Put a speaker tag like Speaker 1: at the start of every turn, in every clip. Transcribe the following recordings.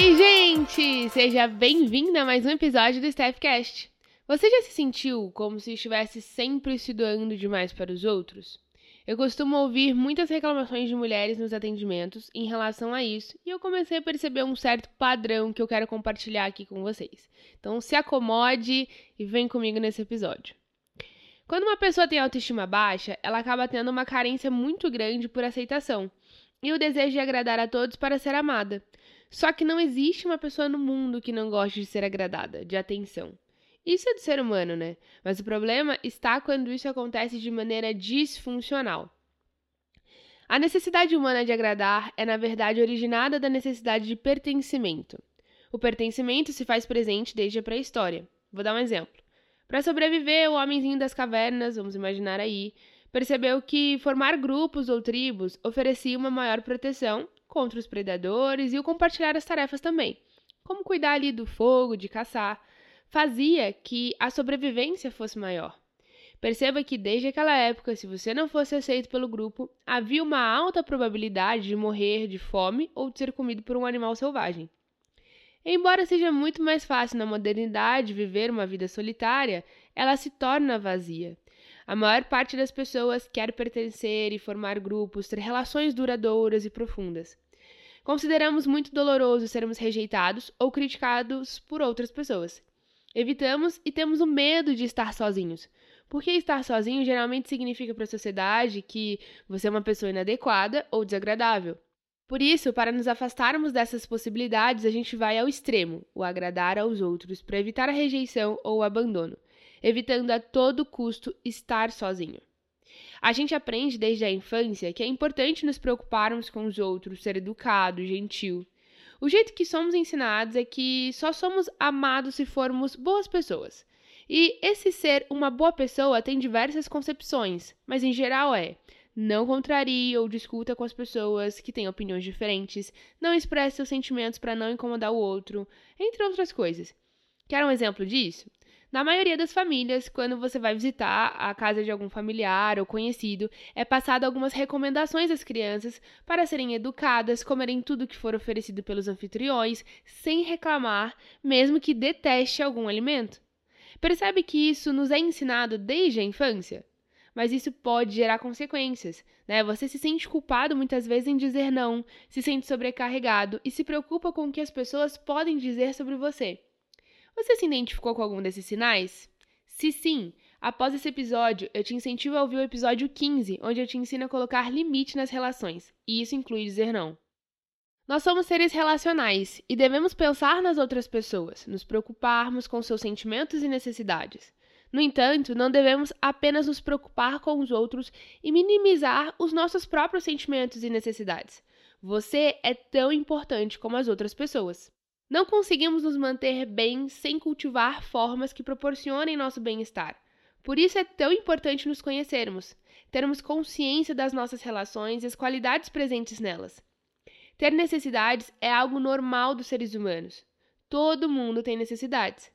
Speaker 1: Oi, gente! Seja bem-vinda a mais um episódio do Staffcast. Você já se sentiu como se estivesse sempre se doando demais para os outros? Eu costumo ouvir muitas reclamações de mulheres nos atendimentos em relação a isso e eu comecei a perceber um certo padrão que eu quero compartilhar aqui com vocês. Então se acomode e vem comigo nesse episódio. Quando uma pessoa tem autoestima baixa, ela acaba tendo uma carência muito grande por aceitação e o desejo de agradar a todos para ser amada. Só que não existe uma pessoa no mundo que não goste de ser agradada, de atenção. Isso é do ser humano, né? Mas o problema está quando isso acontece de maneira disfuncional. A necessidade humana de agradar é, na verdade, originada da necessidade de pertencimento. O pertencimento se faz presente desde a pré-história. Vou dar um exemplo. Para sobreviver, o homenzinho das cavernas, vamos imaginar aí, percebeu que formar grupos ou tribos oferecia uma maior proteção contra os predadores e o compartilhar as tarefas também, como cuidar ali do fogo, de caçar, fazia que a sobrevivência fosse maior. Perceba que desde aquela época, se você não fosse aceito pelo grupo, havia uma alta probabilidade de morrer de fome ou de ser comido por um animal selvagem. Embora seja muito mais fácil na modernidade viver uma vida solitária, ela se torna vazia. A maior parte das pessoas quer pertencer e formar grupos, ter relações duradouras e profundas. Consideramos muito doloroso sermos rejeitados ou criticados por outras pessoas. Evitamos e temos o medo de estar sozinhos. Porque estar sozinho geralmente significa para a sociedade que você é uma pessoa inadequada ou desagradável. Por isso, para nos afastarmos dessas possibilidades, a gente vai ao extremo, o agradar aos outros, para evitar a rejeição ou o abandono, evitando a todo custo estar sozinho. A gente aprende desde a infância que é importante nos preocuparmos com os outros, ser educado, gentil. O jeito que somos ensinados é que só somos amados se formos boas pessoas. E esse ser uma boa pessoa tem diversas concepções, mas em geral é: não contrarie ou discuta com as pessoas que têm opiniões diferentes, não expresse seus sentimentos para não incomodar o outro, entre outras coisas. Quer um exemplo disso? Na maioria das famílias, quando você vai visitar a casa de algum familiar ou conhecido, é passado algumas recomendações às crianças para serem educadas, comerem tudo que for oferecido pelos anfitriões, sem reclamar, mesmo que deteste algum alimento. Percebe que isso nos é ensinado desde a infância? Mas isso pode gerar consequências, né? Você se sente culpado muitas vezes em dizer não, se sente sobrecarregado e se preocupa com o que as pessoas podem dizer sobre você. Você se identificou com algum desses sinais? Se sim, após esse episódio, eu te incentivo a ouvir o episódio 15, onde eu te ensino a colocar limite nas relações, e isso inclui dizer não. Nós somos seres relacionais e devemos pensar nas outras pessoas, nos preocuparmos com seus sentimentos e necessidades. No entanto, não devemos apenas nos preocupar com os outros e minimizar os nossos próprios sentimentos e necessidades. Você é tão importante como as outras pessoas. Não conseguimos nos manter bem sem cultivar formas que proporcionem nosso bem-estar. Por isso é tão importante nos conhecermos, termos consciência das nossas relações e as qualidades presentes nelas. Ter necessidades é algo normal dos seres humanos. Todo mundo tem necessidades.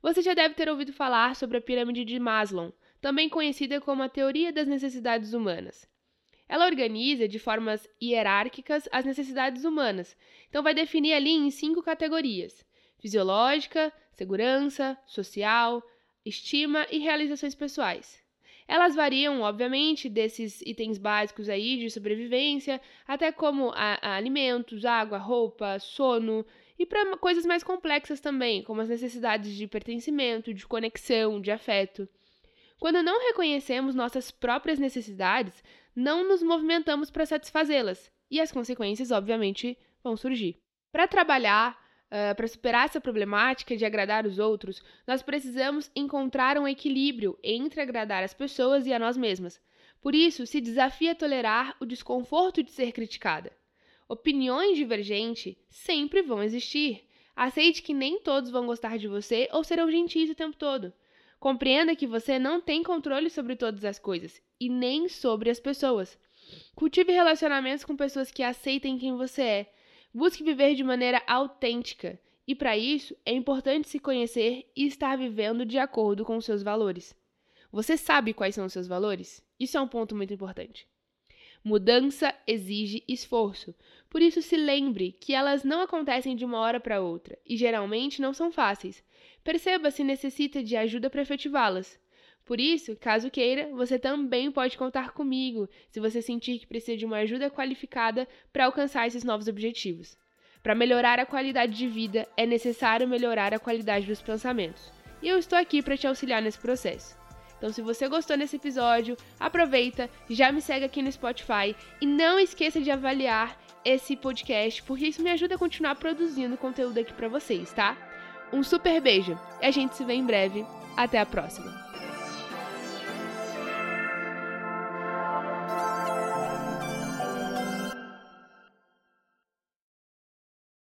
Speaker 1: Você já deve ter ouvido falar sobre a pirâmide de Maslow, também conhecida como a teoria das necessidades humanas. Ela organiza de formas hierárquicas as necessidades humanas. Então, vai definir ali em cinco categorias: fisiológica, segurança, social, estima e realizações pessoais. Elas variam, obviamente, desses itens básicos aí de sobrevivência, até como a, a alimentos, água, roupa, sono, e para coisas mais complexas também, como as necessidades de pertencimento, de conexão, de afeto. Quando não reconhecemos nossas próprias necessidades, não nos movimentamos para satisfazê-las e as consequências, obviamente, vão surgir. Para trabalhar, uh, para superar essa problemática de agradar os outros, nós precisamos encontrar um equilíbrio entre agradar as pessoas e a nós mesmas. Por isso, se desafia a tolerar o desconforto de ser criticada. Opiniões divergentes sempre vão existir. Aceite que nem todos vão gostar de você ou serão gentis o tempo todo. Compreenda que você não tem controle sobre todas as coisas e nem sobre as pessoas. Cultive relacionamentos com pessoas que aceitem quem você é. Busque viver de maneira autêntica. E para isso, é importante se conhecer e estar vivendo de acordo com os seus valores. Você sabe quais são os seus valores? Isso é um ponto muito importante. Mudança exige esforço. Por isso, se lembre que elas não acontecem de uma hora para outra e geralmente não são fáceis. Perceba se necessita de ajuda para efetivá-las. Por isso, caso queira, você também pode contar comigo se você sentir que precisa de uma ajuda qualificada para alcançar esses novos objetivos. Para melhorar a qualidade de vida, é necessário melhorar a qualidade dos pensamentos. E eu estou aqui para te auxiliar nesse processo. Então, se você gostou desse episódio, aproveita, já me segue aqui no Spotify e não esqueça de avaliar esse podcast, porque isso me ajuda a continuar produzindo conteúdo aqui para vocês, tá? Um super beijo e a gente se vê em breve. Até a próxima!